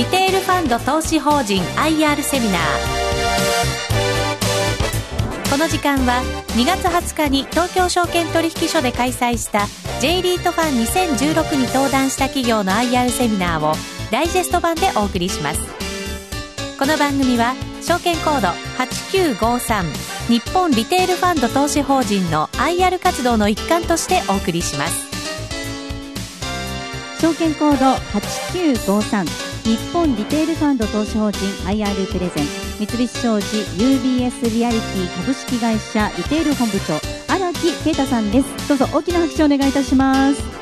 リテールファンド投資法人 IR セミナー。この時間は2月20日に東京証券取引所で開催した J リートファン2016に登壇した企業の IR セミナーをダイジェスト版でお送りします。この番組は証券コード8953日本リテールファンド投資法人の IR 活動の一環としてお送りします。証券コード8953日本リテールファンド投資法人 IR プレゼン三菱商事 UBS リアリティ株式会社リテール本部長荒木啓太さんですどうぞ大きな拍手をお願いいたします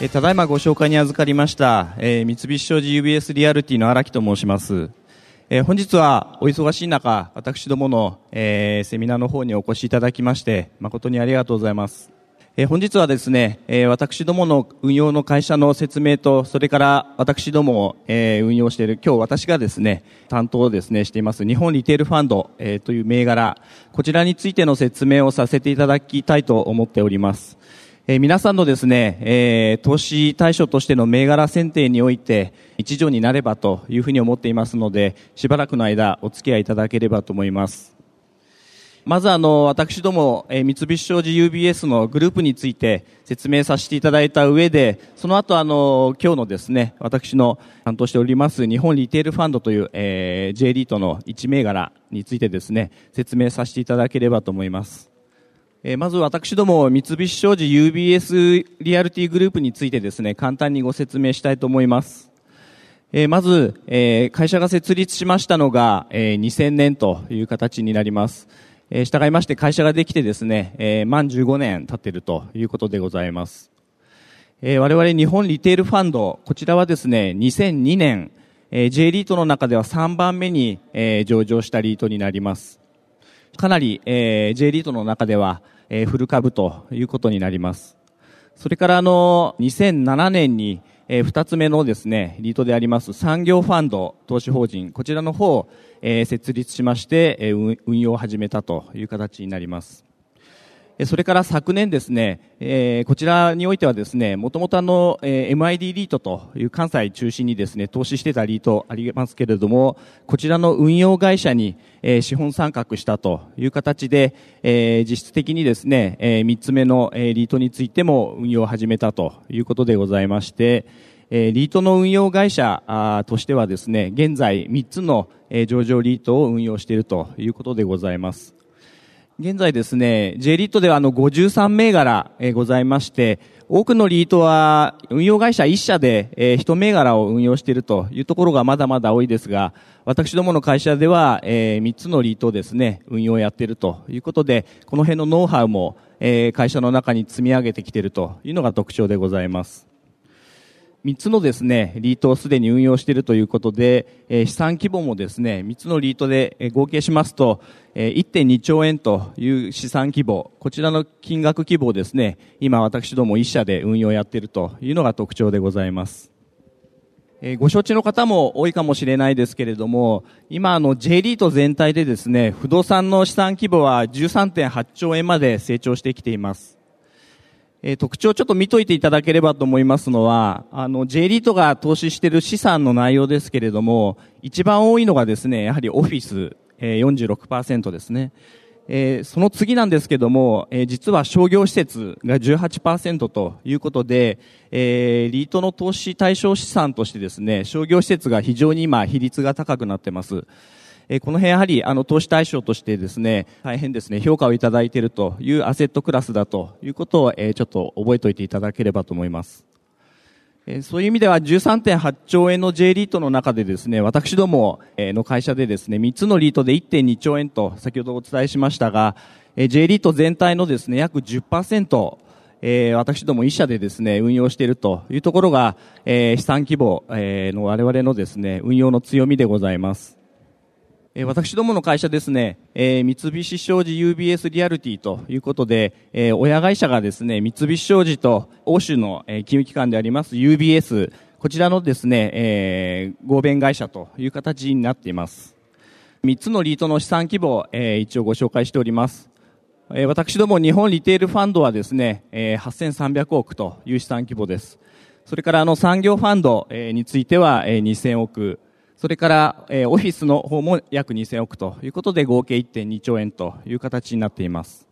えただいまご紹介に預かりました、えー、三菱商事 UBS リアリティの荒木と申します。えー、本日はお忙しい中、私どもの、えー、セミナーの方にお越しいただきまして、誠にありがとうございます。え、本日はですね、え私どもの運用の会社の説明と、それから私どもを、え運用している、今日私がですね、担当をですね、しています、日本リテールファンド、えという銘柄、こちらについての説明をさせていただきたいと思っております。え、皆さんのですね、え、投資対象としての銘柄選定において一助になればというふうに思っていますので、しばらくの間お付き合いいただければと思います。まずあの、私ども、えー、三菱商事 UBS のグループについて説明させていただいた上で、その後あの、今日のですね、私の担当しております日本リテールファンドという、えー、J リートの1銘柄についてですね、説明させていただければと思います。えまず私ども三菱商事 UBS リアルティグループについてですね、簡単にご説明したいと思います。えまず、え会社が設立しましたのが、え2000年という形になります。え従いまして会社ができてですね、え満15年経っているということでございます。え我々日本リテールファンド、こちらはですね、2002年、え J リートの中では3番目に、え上場したリートになります。かなり、えー、J リートの中では、えー、フル株ということになります。それからあの、2007年に、えー、二つ目のですね、リートであります産業ファンド投資法人、こちらの方を、えー、設立しまして、えー、運用を始めたという形になります。それから昨年ですね、えー、こちらにおいてはですね、もともとあの、えー、MID リートという関西中心にですね、投資してたリートありますけれども、こちらの運用会社に、えー、資本参画したという形で、えー、実質的にですね、えー、3つ目の、えー、リートについても運用を始めたということでございまして、えー、リートの運用会社あとしてはですね、現在3つの、えー、上場リートを運用しているということでございます。現在ですね、J リートではあの53銘柄、え、ございまして、多くのリートは運用会社1社で、え、1銘柄を運用しているというところがまだまだ多いですが、私どもの会社では、え、3つのリートをですね、運用をやっているということで、この辺のノウハウも、え、会社の中に積み上げてきているというのが特徴でございます。3つのですね、リートをすでに運用しているということで、えー、資産規模もですね、3つのリートで、えー、合計しますと、えー、1.2兆円という資産規模、こちらの金額規模をですね、今私ども1社で運用やっているというのが特徴でございます。え、ご承知の方も多いかもしれないですけれども、今あの J リート全体でですね、不動産の資産規模は13.8兆円まで成長してきています。特徴をちょっと見といていただければと思いますのは、あの、J リートが投資している資産の内容ですけれども、一番多いのがですね、やはりオフィス、えー、46%ですね。えー、その次なんですけども、えー、実は商業施設が18%ということで、えー、リートの投資対象資産としてですね、商業施設が非常に今比率が高くなってます。えこの辺やはりあの投資対象としてですね、大変ですね、評価をいただいているというアセットクラスだということを、えちょっと覚えておいていただければと思います。えそういう意味では13.8兆円の J リートの中でですね、私どもの会社でですね、3つのリートで1.2兆円と先ほどお伝えしましたが、J リート全体のですね、約10%、えー、私ども一社でですね、運用しているというところが、えー、資産規模、えー、の我々のですね、運用の強みでございます。え私どもの会社ですね、え三菱商事 UBS リアルティということで、え親会社がですね、三菱商事と欧州の、え金融機関であります UBS、こちらのですね、え合弁会社という形になっています。3つのリートの資産規模、え一応ご紹介しております。えー、私ども日本リテールファンドはですね、えー、8300億という資産規模です。それからあの産業ファンド、えー、については、えー、2000億、それから、えー、オフィスの方も約2000億ということで合計1.2兆円という形になっています。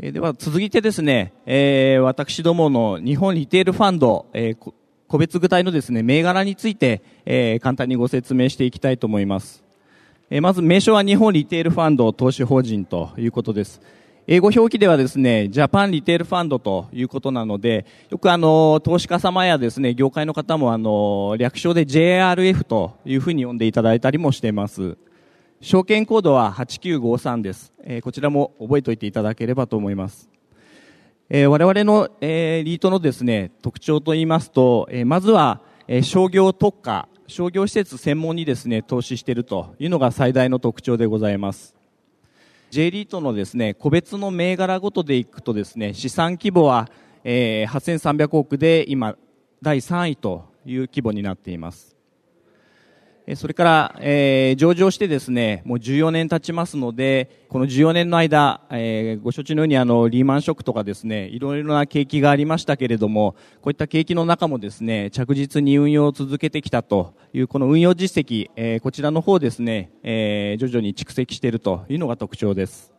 えー、では続いてですね、えー、私どもの日本リテールファンド、えー、個別具体のですね、銘柄について、えー、簡単にご説明していきたいと思います。えー、まず名称は日本リテールファンド投資法人ということです。英語表記ではですね、ジャパンリテールファンドということなので、よくあの、投資家様やですね、業界の方もあの、略称で JRF というふうに呼んでいただいたりもしています。証券コードは8953です。えー、こちらも覚えておいていただければと思います。えー、我々の、えー、リートのですね、特徴といいますと、えー、まずは、えー、商業特化、商業施設専門にですね、投資しているというのが最大の特徴でございます。J リートのですね、個別の銘柄ごとでいくとですね、資産規模は、えー、8300億で今、第3位という規模になっています。それから、えー、上場してですね、もう14年経ちますので、この14年の間、えー、ご承知のようにあの、リーマンショックとかですね、いろいろな景気がありましたけれども、こういった景気の中もですね、着実に運用を続けてきたという、この運用実績、えー、こちらの方ですね、えー、徐々に蓄積しているというのが特徴です。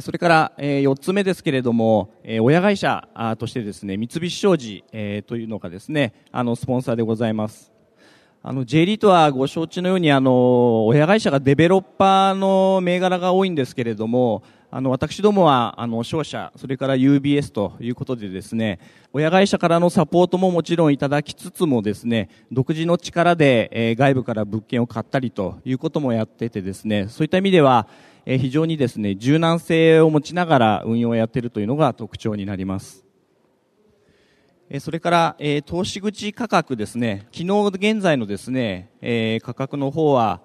それから、えー、4つ目ですけれども、え、親会社としてですね、三菱商事、え、というのがですね、あの、スポンサーでございます。あの、J リートはご承知のように、あの、親会社がデベロッパーの銘柄が多いんですけれども、あの、私どもは、あの、商社、それから UBS ということでですね、親会社からのサポートももちろんいただきつつもですね、独自の力で、えー、外部から物件を買ったりということもやっててですね、そういった意味では、えー、非常にですね、柔軟性を持ちながら運用をやっているというのが特徴になります。それから、え、投資口価格ですね、昨日現在のですね、え、価格の方は、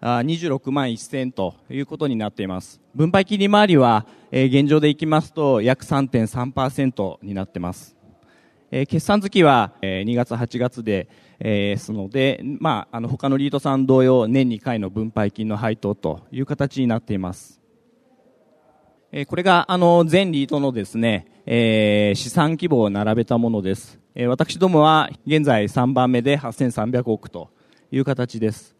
26万1000ということになっています。分配金利回りは、え、現状でいきますと約3.3%になっています。え、決算月は、え、2月8月で、えー、すので、まあ、あの他のリートさん同様年2回の分配金の配当という形になっています。えこれがあの全リートのですね、えー、資産規模を並べたものです。え、私どもは現在3番目で8300億という形です。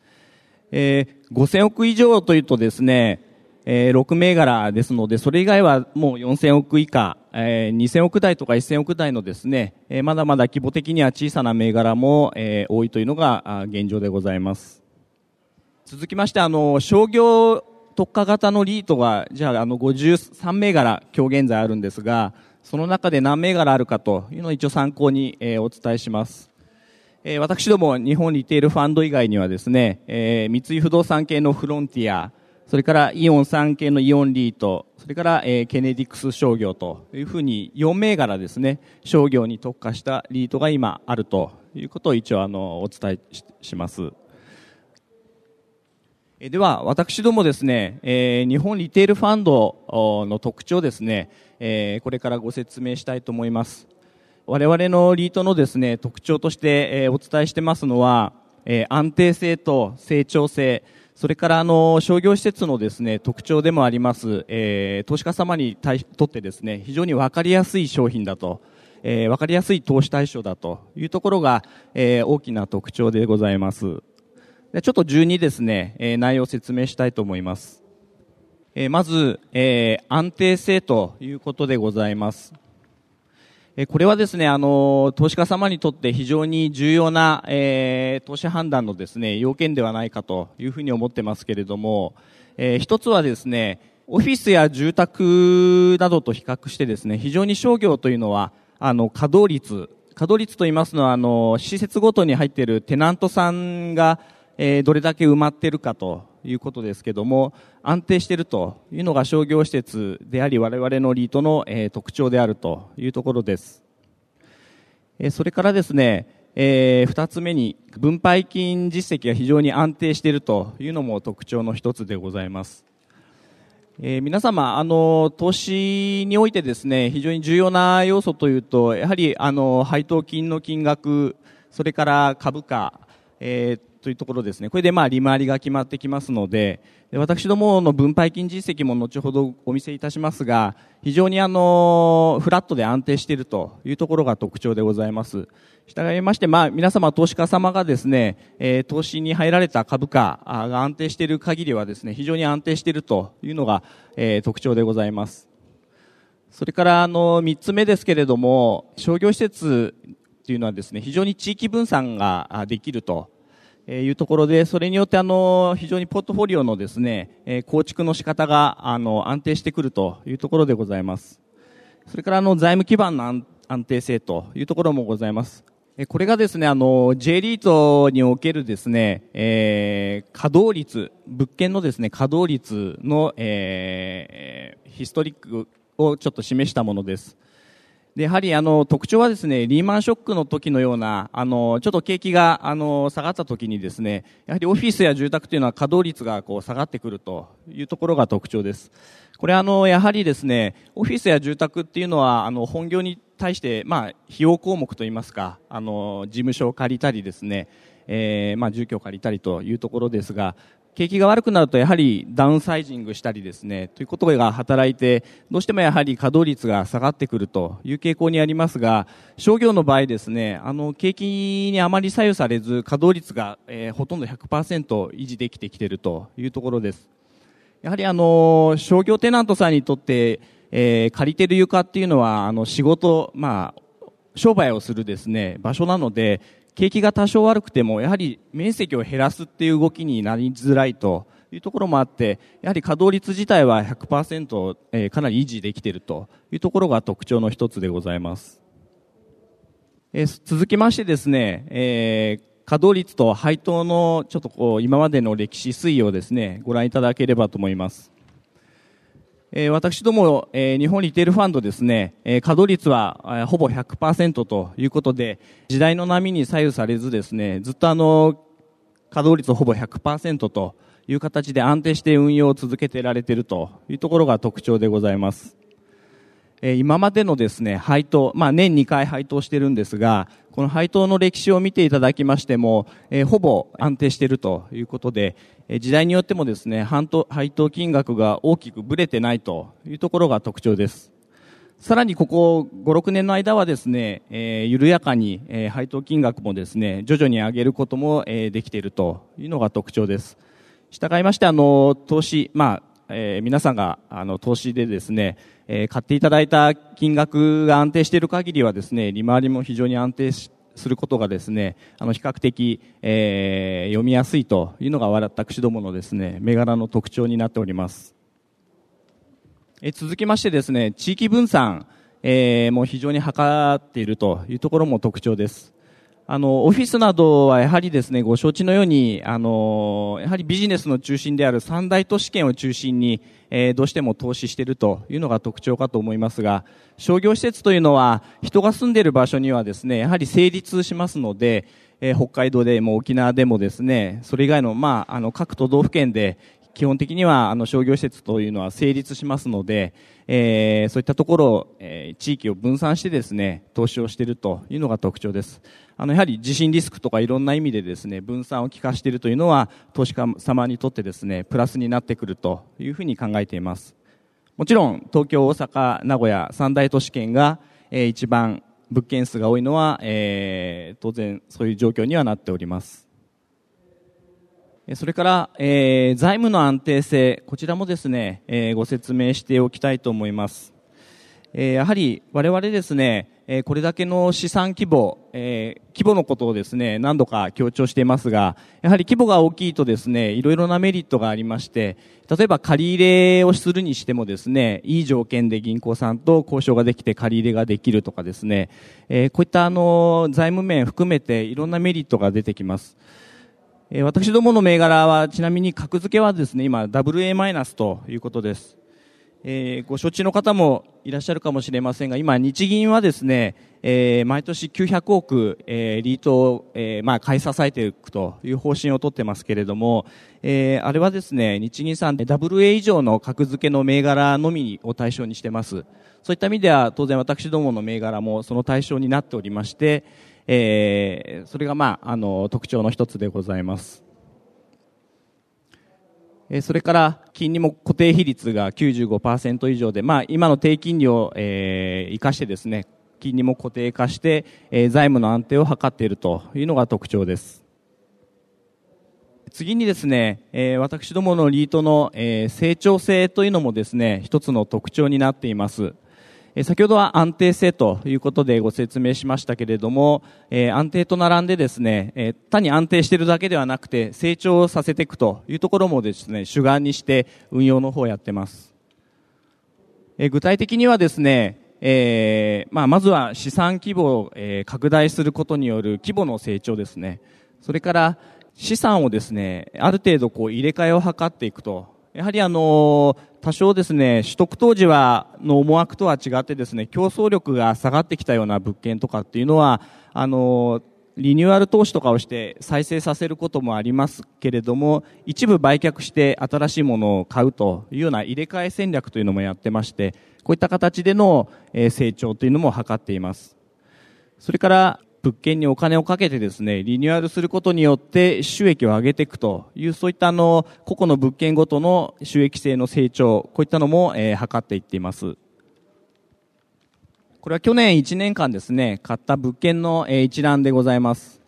えー、5000億以上というとですね、えー、6銘柄ですので、それ以外はもう4000億以下、えー、2000億台とか1000億台のですね、えー、まだまだ規模的には小さな銘柄も、えー、多いというのが現状でございます。続きまして、あの、商業特化型のリートが、じゃあ、あの、53銘柄、今日現在あるんですが、その中で何銘柄あるかというのを一応参考に、えー、お伝えします。えー、私ども日本リテールファンド以外にはですね、えー、三井不動産系のフロンティア、それからイオン産系のイオンリート、それから、えー、ケネディクス商業というふうに4銘柄ですね、商業に特化したリートが今あるということを一応あのお伝えします。では、私どもですね、え、日本リテールファンドの特徴ですね、え、これからご説明したいと思います。我々のリートのですね、特徴として、え、お伝えしてますのは、え、安定性と成長性、それからあの商業施設のですね特徴でもあります、えー、投資家様にとってですね非常に分かりやすい商品だと、えー、分かりやすい投資対象だというところが、えー、大きな特徴でございます。でちょっと順にですね、えー、内容を説明したいと思います。えー、まず、えー、安定性ということでございます。えこれはですね、あの、投資家様にとって非常に重要な、えー、投資判断のですね、要件ではないかというふうに思ってますけれども、えー、一つはですね、オフィスや住宅などと比較してですね、非常に商業というのは、あの、稼働率、稼働率と言いますのは、あの、施設ごとに入っているテナントさんが、えー、どれだけ埋まっているかということですけども、安定しているというのが商業施設であり、我々のリートの、えー、特徴であるというところです。えー、それからですね、えー、二つ目に、分配金実績が非常に安定しているというのも特徴の一つでございます。えー、皆様、あの、投資においてですね、非常に重要な要素というと、やはり、あの、配当金の金額、それから株価、えー、というところですね。これでまあ利回りが決まってきますので、で私どもの分配金実績も後ほどお見せいたしますが、非常にあの、フラットで安定しているというところが特徴でございます。従いまして、まあ皆様投資家様がですね、えー、投資に入られた株価が安定している限りはですね、非常に安定しているというのが、えー、特徴でございます。それからあの、三つ目ですけれども、商業施設というのはですね、非常に地域分散ができるとえいうところで、それによってあの、非常にポートフォリオのですね、え構築の仕方があの、安定してくるというところでございます。それからあの、財務基盤の安定性というところもございます。これがですね、あの、J リートにおけるですね、えー、稼働率、物件のですね、稼働率の、えー、ヒストリックをちょっと示したものです。で、やはりあの特徴はですね、リーマンショックの時のような、あの、ちょっと景気があの下がった時にですね、やはりオフィスや住宅というのは稼働率がこう下がってくるというところが特徴です。これあの、やはりですね、オフィスや住宅っていうのは、あの、本業に対して、まあ、費用項目といいますか、あの、事務所を借りたりですね、えー、まあ、住居を借りたりというところですが、景気が悪くなるとやはりダウンサイジングしたりですね、ということが働いて、どうしてもやはり稼働率が下がってくるという傾向にありますが、商業の場合ですね、あの、景気にあまり左右されず、稼働率が、えー、ほとんど100%維持できてきているというところです。やはりあの、商業テナントさんにとって、えー、借りてる床っていうのは、あの、仕事、まあ、商売をするですね、場所なので、景気が多少悪くても、やはり面積を減らすっていう動きになりづらいというところもあって、やはり稼働率自体は100%、えー、かなり維持できているというところが特徴の一つでございます。えー、続きましてですね、えー、稼働率と配当のちょっとこう今までの歴史推移をですね、ご覧いただければと思います。え、私ども、え、日本リテールファンドですね、え、稼働率は、ほぼ100%ということで、時代の波に左右されずですね、ずっとあの、稼働率ほぼ100%という形で安定して運用を続けてられているというところが特徴でございます。今までのですね、配当、まあ年2回配当してるんですが、この配当の歴史を見ていただきましても、えほぼ安定しているということで、え時代によってもですね、配当金額が大きくぶれてないというところが特徴です。さらにここ5、6年の間はですね、えー、緩やかに、えー、配当金額もですね、徐々に上げることも、えー、できているというのが特徴です。従いまして、あの、投資、まあ、えー、皆さんが、あの、投資でですね、えー、買っていただいた金額が安定している限りはですね、利回りも非常に安定しすることがですね、あの、比較的、えー、読みやすいというのが私どものですね、銘柄の特徴になっております。え続きましてですね、地域分散、えー、も非常に図っているというところも特徴です。あの、オフィスなどはやはりですね、ご承知のように、あの、やはりビジネスの中心である三大都市圏を中心に、えー、どうしても投資しているというのが特徴かと思いますが、商業施設というのは、人が住んでいる場所にはですね、やはり成立しますので、えー、北海道でも沖縄でもですね、それ以外の、まあ、あの、各都道府県で、基本的にはあの商業施設というのは成立しますので、えー、そういったところを、えー、地域を分散してですね、投資をしているというのが特徴です。あの、やはり地震リスクとかいろんな意味でですね、分散を効かしているというのは、投資家様にとってですね、プラスになってくるというふうに考えています。もちろん、東京、大阪、名古屋、三大都市圏が、えー、一番物件数が多いのは、えー、当然そういう状況にはなっております。それから、えー、財務の安定性、こちらもですね、えー、ご説明しておきたいと思います。えー、やはり我々ですね、え、これだけの資産規模、え、規模のことをですね、何度か強調していますが、やはり規模が大きいとですね、いろいろなメリットがありまして、例えば借り入れをするにしてもですね、いい条件で銀行さんと交渉ができて借り入れができるとかですね、え、こういったあの、財務面含めていろんなメリットが出てきます。え私どもの銘柄は、ちなみに格付けはですね、今、WA マイナスということです。えー、ご承知の方もいらっしゃるかもしれませんが、今、日銀はですね、えー、毎年900億、えー、リートを、えー、まあ、買い支えていくという方針をとってますけれども、えー、あれはですね、日銀さんで WA 以上の格付けの銘柄のみを対象にしてます。そういった意味では、当然私どもの銘柄もその対象になっておりまして、えー、それが、まあ、あの特徴の一つでございます。それから金利も固定比率が95%以上で、まあ、今の低金利を、え、生かしてですね金利も固定化して、え、財務の安定を図っているというのが特徴です。次にですね、え、私どものリートの、え、成長性というのもですね一つの特徴になっています。先ほどは安定性ということでご説明しましたけれども、え安定と並んでですね、え単に安定しているだけではなくて成長させていくというところもですね、主眼にして運用の方をやってます。え具体的にはですね、えー、まあ、まずは資産規模を、え、拡大することによる規模の成長ですね。それから資産をですね、ある程度こう入れ替えを図っていくと。やはりあの多少ですね、取得当時は、の思惑とは違ってですね、競争力が下がってきたような物件とかっていうのは、あの、リニューアル投資とかをして再生させることもありますけれども、一部売却して新しいものを買うというような入れ替え戦略というのもやってまして、こういった形での成長というのも図っています。それから、物件にお金をかけてですね、リニューアルすることによって収益を上げていくという、そういったあの、個々の物件ごとの収益性の成長、こういったのも、えー、図っていっています。これは去年1年間ですね、買った物件の、えー、一覧でございます。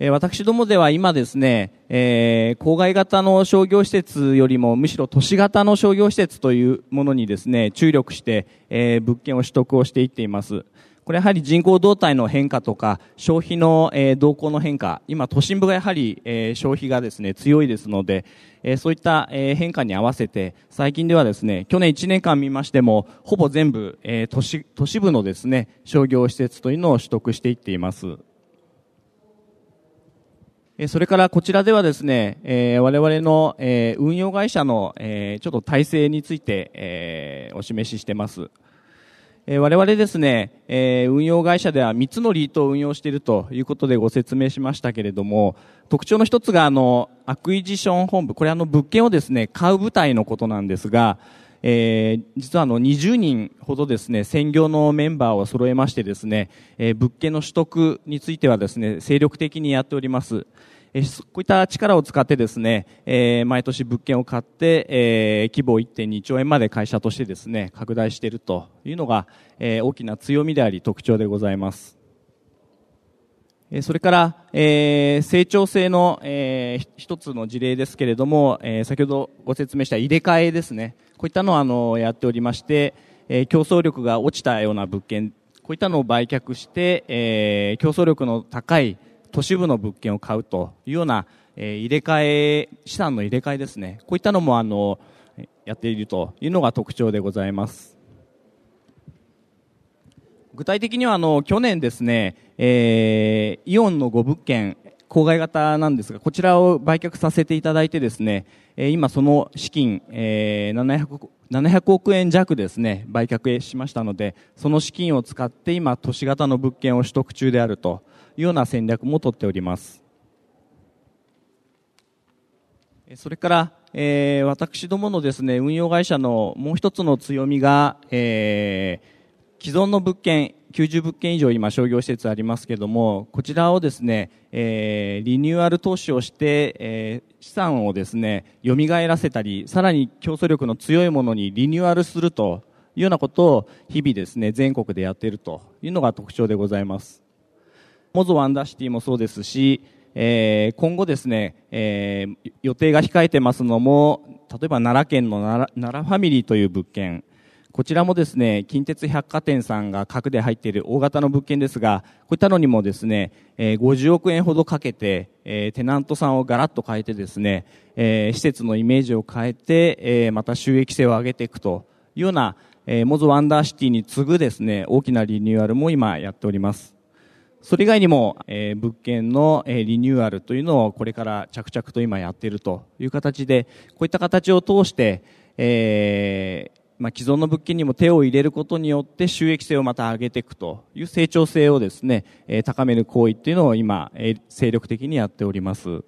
え、私どもでは今ですね、えー、郊外型の商業施設よりもむしろ都市型の商業施設というものにですね、注力して、えー、物件を取得をしていっています。これやはり人口動態の変化とか、消費の、え、動向の変化、今都心部がやはり、え、消費がですね、強いですので、え、そういった、え、変化に合わせて、最近ではですね、去年1年間見ましても、ほぼ全部、え、都市、都市部のですね、商業施設というのを取得していっています。それからこちらではですね、え、我々の、え、運用会社の、え、ちょっと体制について、え、お示ししてます。え我々ですね、え運用会社では3つのリートを運用しているということでご説明しましたけれども、特徴の一つがあの、 Acquisition 本部、これあの物件をですね、買う部隊のことなんですが、えー、実はあの20人ほどですね、専業のメンバーを揃えましてですね、えー、物件の取得についてはですね、精力的にやっております。えー、こういった力を使ってですね、えー、毎年物件を買って、えー、規模を1.2兆円まで会社としてですね、拡大しているというのが、えー、大きな強みであり特徴でございます。それから、えー、成長性の、えー、一つの事例ですけれども、えー、先ほどご説明した入れ替えですね。こういったのをあのやっておりまして、えー、競争力が落ちたような物件、こういったのを売却して、えー、競争力の高い都市部の物件を買うというような、えー、入れ替え、資産の入れ替えですね。こういったのもあの、やっているというのが特徴でございます。具体的にはあの、去年ですね、えー、イオンの5物件、郊外型なんですが、こちらを売却させていただいてですね、え今その資金、えー、700, 700億円弱ですね、売却しましたので、その資金を使って今都市型の物件を取得中であるというような戦略も取っております。それから、えー、私どものですね、運用会社のもう一つの強みが、えー、既存の物件、90物件以上今商業施設ありますけれども、こちらをですね、えー、リニューアル投資をして、えー、資産をですね、蘇らせたり、さらに競争力の強いものにリニューアルするというようなことを日々ですね、全国でやっているというのが特徴でございます。モゾワンダーシティもそうですし、えー、今後ですね、えー、予定が控えてますのも、例えば奈良県の奈良奈良ファミリーという物件、こちらもですね、近鉄百貨店さんが核で入っている大型の物件ですが、こういったのにもですね、えー、50億円ほどかけて、えー、テナントさんをガラッと変えてですね、えー、施設のイメージを変えて、えー、また収益性を上げていくというような、えー、モゾワンダーシティに次ぐですね、大きなリニューアルも今やっております。それ以外にも、えー、物件の、えー、リニューアルというのをこれから着々と今やっているという形で、こういった形を通して、えー、まあ、既存の物件にも手を入れることによって収益性をまた上げていくという成長性をですね、えー、高める行為っていうのを今、えー、精力的にやっております。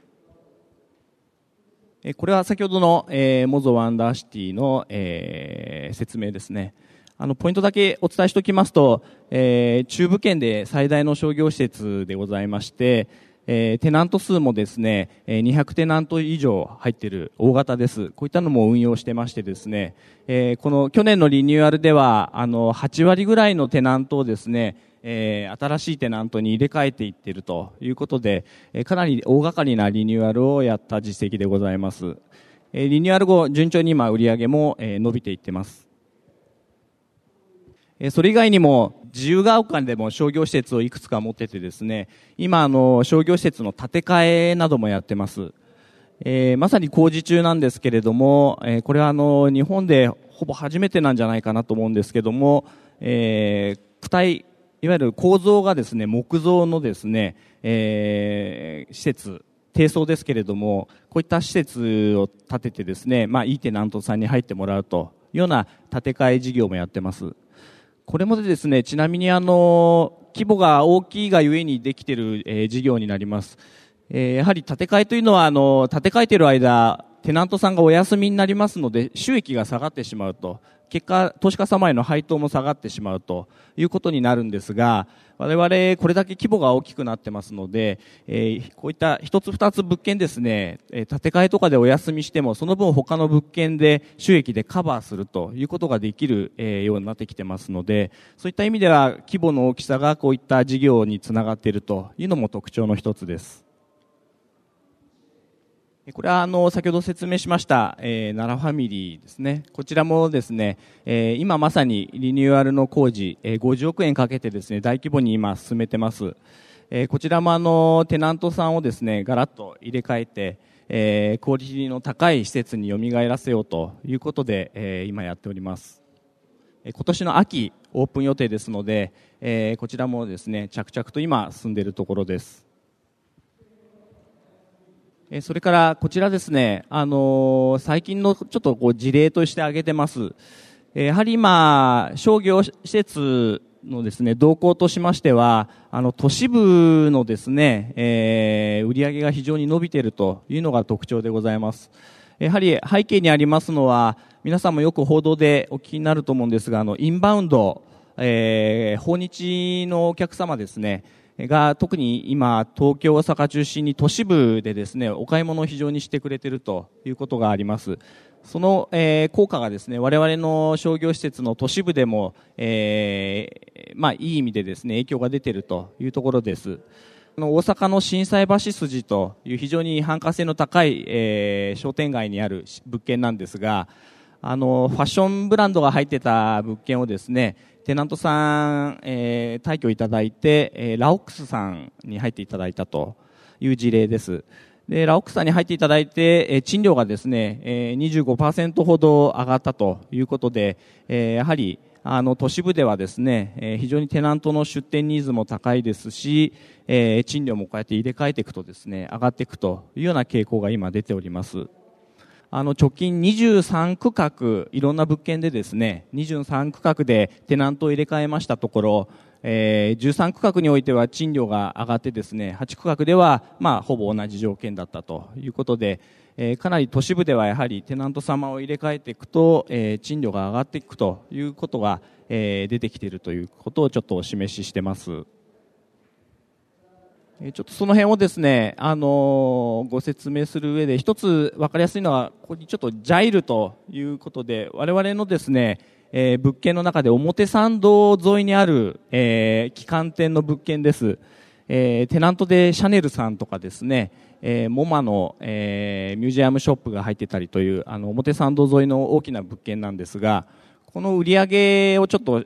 これは先ほどの、えー、モゾワンダーシティの、えー、説明ですね。あの、ポイントだけお伝えしておきますと、えー、中部圏で最大の商業施設でございまして、えー、テナント数もですね、200テナント以上入っている大型です。こういったのも運用してましてですね、えー、この去年のリニューアルでは、あの、8割ぐらいのテナントをですね、えー、新しいテナントに入れ替えていっているということで、えー、かなり大掛かりなリニューアルをやった実績でございます。えー、リニューアル後、順調に今売り上げも、えー、伸びていってます。それ以外にも、自由が丘でも商業施設をいくつか持っててですね、今あの商業施設の建て替えなどもやってます。えー、まさに工事中なんですけれども、えー、これはあの日本でほぼ初めてなんじゃないかなと思うんですけども、えー、躯体、いわゆる構造がですね、木造のですね、えー、施設、低層ですけれども、こういった施設を建ててですね、まあ、いいテナントさんに入ってもらうというような建て替え事業もやってます。これもですね、ちなみにあの、規模が大きいがゆえにできている、えー、事業になります。えー、やはり建て替えというのは、あの、建て替えている間、テナントさんがお休みになりますので、収益が下がってしまうと。結果、投資家様への配当も下がってしまうということになるんですが、我々これだけ規模が大きくなってますので、えー、こういった一つ二つ物件ですね、えー、建て替えとかでお休みしても、その分他の物件で収益でカバーするということができる、えー、ようになってきてますので、そういった意味では規模の大きさがこういった事業につながっているというのも特徴の一つです。これはあの先ほど説明しました、えー、奈良ファミリーですね。こちらもですね、えー、今まさにリニューアルの工事、えー、50億円かけてですね、大規模に今進めてます。えー、こちらもあのテナントさんをですね、ガラッと入れ替えて、えー、クオリティの高い施設に蘇らせようということで、えー、今やっております。今年の秋オープン予定ですので、えー、こちらもですね、着々と今進んでいるところです。それからこちらですね、あの最近のちょっとこう事例として挙げてます。やはり今、商業施設のですね、動向としましては、あの、都市部のですね、えー、売り上げが非常に伸びているというのが特徴でございます。やはり背景にありますのは、皆さんもよく報道でお聞きになると思うんですが、あの、インバウンド、えー、訪日のお客様ですね、が特に今、東京、大阪中心に都市部でですね、お買い物を非常にしてくれているということがあります。その、えー、効果がですね、我々の商業施設の都市部でも、えー、まあ、いい意味でですね、影響が出ているというところです。大阪の心斎橋筋という非常に繁華性の高い、えー、商店街にある物件なんですが、あの、ファッションブランドが入ってた物件をですね、テナントさん、えー、退去いただいて、えー、ラオックスさんに入っていただいたという事例です。で、ラオックスさんに入っていただいて、えー、賃料がですね、えー、25%ほど上がったということで、えー、やはり、あの、都市部ではですね、えー、非常にテナントの出店ニーズも高いですし、えー、賃料もこうやって入れ替えていくとですね、上がっていくというような傾向が今出ております。あの、直近23区画、いろんな物件でですね、23区画でテナントを入れ替えましたところ、えー、13区画においては賃料が上がってですね、8区画では、まあ、ほぼ同じ条件だったということで、えー、かなり都市部ではやはりテナント様を入れ替えていくと、えー、賃料が上がっていくということが、えー、出てきているということをちょっとお示ししてます。ちょっとその辺をですね、あのご説明する上で、一つ分かりやすいのは、ここにちょっとジャイルということで、我々のですね、えー、物件の中で表参道沿いにある、えー、旗艦店の物件です。えー、テナントでシャネルさんとかですね、えー、モマの、えー、ミュージアムショップが入ってたりという、あの、表参道沿いの大きな物件なんですが、この売り上げをちょっと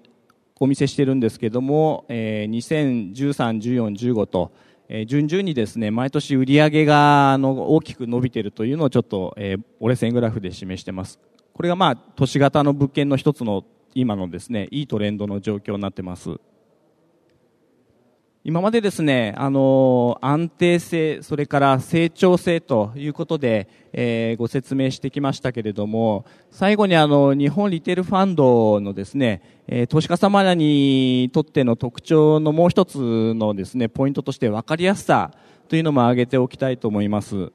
お見せしてるんですけども、えー、2013、14、15と、え順々にですね、毎年売り上げがあの大きく伸びているというのをちょっと、えー、折れ線グラフで示してます。これがまあ、都市型の物件の一つの今のですね、いいトレンドの状況になってます。今までですね、あの、安定性、それから成長性ということで、えー、ご説明してきましたけれども、最後にあの、日本リテールファンドのですね、えー、投資家様にとっての特徴のもう一つのですね、ポイントとして分かりやすさというのも挙げておきたいと思います。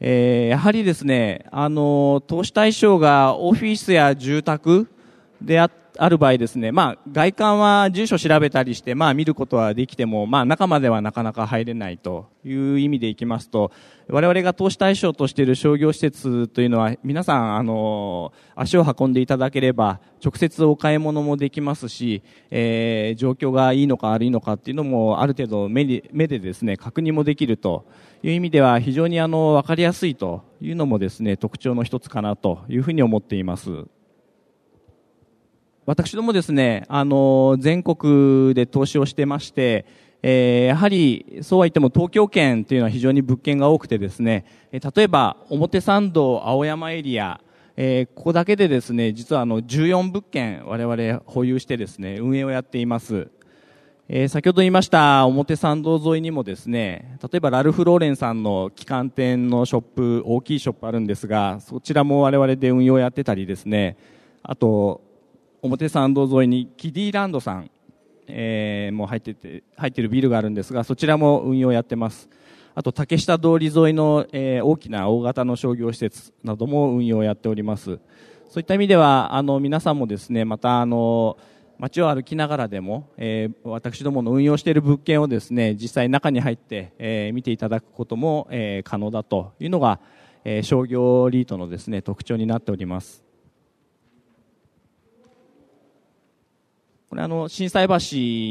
えー、やはりですね、あの、投資対象がオフィスや住宅であってある場合ですね、まあ、外観は住所調べたりして、まあ、見ることはできても、まあ、中まではなかなか入れないという意味でいきますと、我々が投資対象としている商業施設というのは、皆さん、あの、足を運んでいただければ、直接お買い物もできますし、えー、状況がいいのか悪いのかっていうのも、ある程度目で目でですね、確認もできるという意味では、非常にあの、わかりやすいというのもですね、特徴の一つかなというふうに思っています。私どもですね、あの、全国で投資をしてまして、えー、やはり、そうは言っても東京圏というのは非常に物件が多くてですね、え例えば、表参道青山エリア、えー、ここだけでですね、実はあの、14物件我々保有してですね、運営をやっています。えー、先ほど言いました表参道沿いにもですね、例えばラルフ・ローレンさんの旗艦店のショップ、大きいショップあるんですが、そちらも我々で運用やってたりですね、あと、表参道沿いにキディランドさん、えー、もう入ってて、入ってるビルがあるんですが、そちらも運用やってます。あと、竹下通り沿いの、えー、大きな大型の商業施設なども運用をやっております。そういった意味では、あの、皆さんもですね、また、あの、街を歩きながらでも、えー、私どもの運用している物件をですね、実際中に入って、えー、見ていただくことも、えー、可能だというのが、えー、商業リートのですね、特徴になっております。これあの、震災橋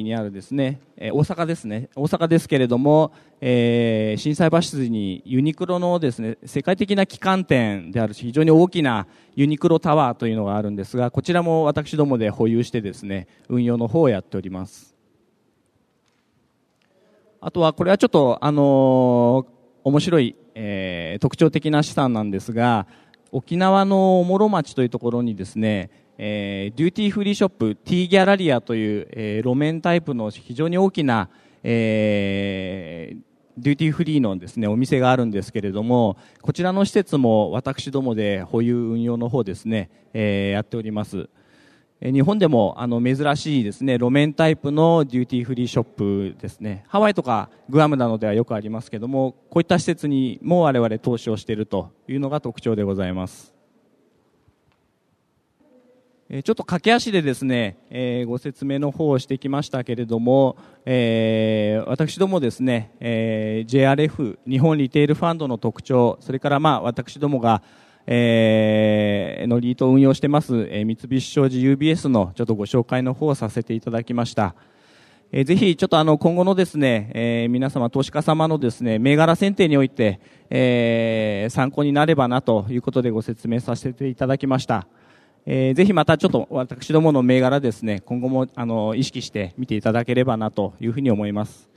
にあるですね、えー、大阪ですね、大阪ですけれども、えー、震災橋にユニクロのですね、世界的な旗艦店であるし、非常に大きなユニクロタワーというのがあるんですが、こちらも私どもで保有してですね、運用の方をやっております。あとは、これはちょっと、あのー、面白い、えー、特徴的な資産なんですが、沖縄のおもろ町というところにですね、えー、デューティーフリーショップ T ギャラリアという、えー、路面タイプの非常に大きな、えー、デューティーフリーのですね、お店があるんですけれども、こちらの施設も私どもで保有運用の方ですね、えー、やっております。日本でもあの珍しいですね、路面タイプのデューティーフリーショップですね。ハワイとかグアムなどではよくありますけども、こういった施設にも我々投資をしているというのが特徴でございます。ちょっと駆け足でですね、えー、ご説明の方をしてきましたけれども、えー、私どもですね、えー、JRF 日本リテールファンドの特徴、それからまあ私どもが、えー、のリートを運用してます、えー、三菱商事 UBS のちょっとご紹介の方をさせていただきました。えー、ぜひちょっとあの今後のですね、えー、皆様投資家様のですね、銘柄選定において、えー、参考になればなということでご説明させていただきました。えー、ぜひまたちょっと私どもの銘柄ですね、今後もあの意識して見ていただければなというふうに思います。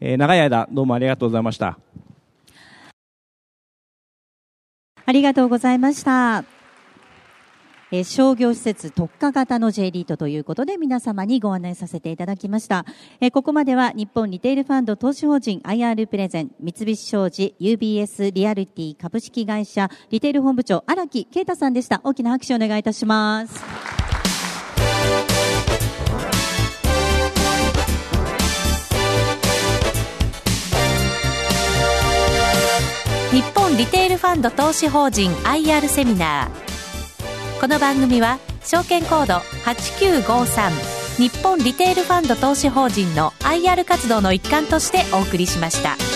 えー、長い間どうもありがとうございました。ありがとうございました。え商業施設特化型の J リートということで皆様にご案内させていただきました。えここまでは日本リテールファンド投資法人 IR プレゼン三菱商事 UBS リアルティ株式会社リテール本部長荒木啓太さんでした。大きな拍手をお願いいたします。日本リテールファンド投資法人 IR セミナーこの番組は証券コード8953日本リテールファンド投資法人の IR 活動の一環としてお送りしました。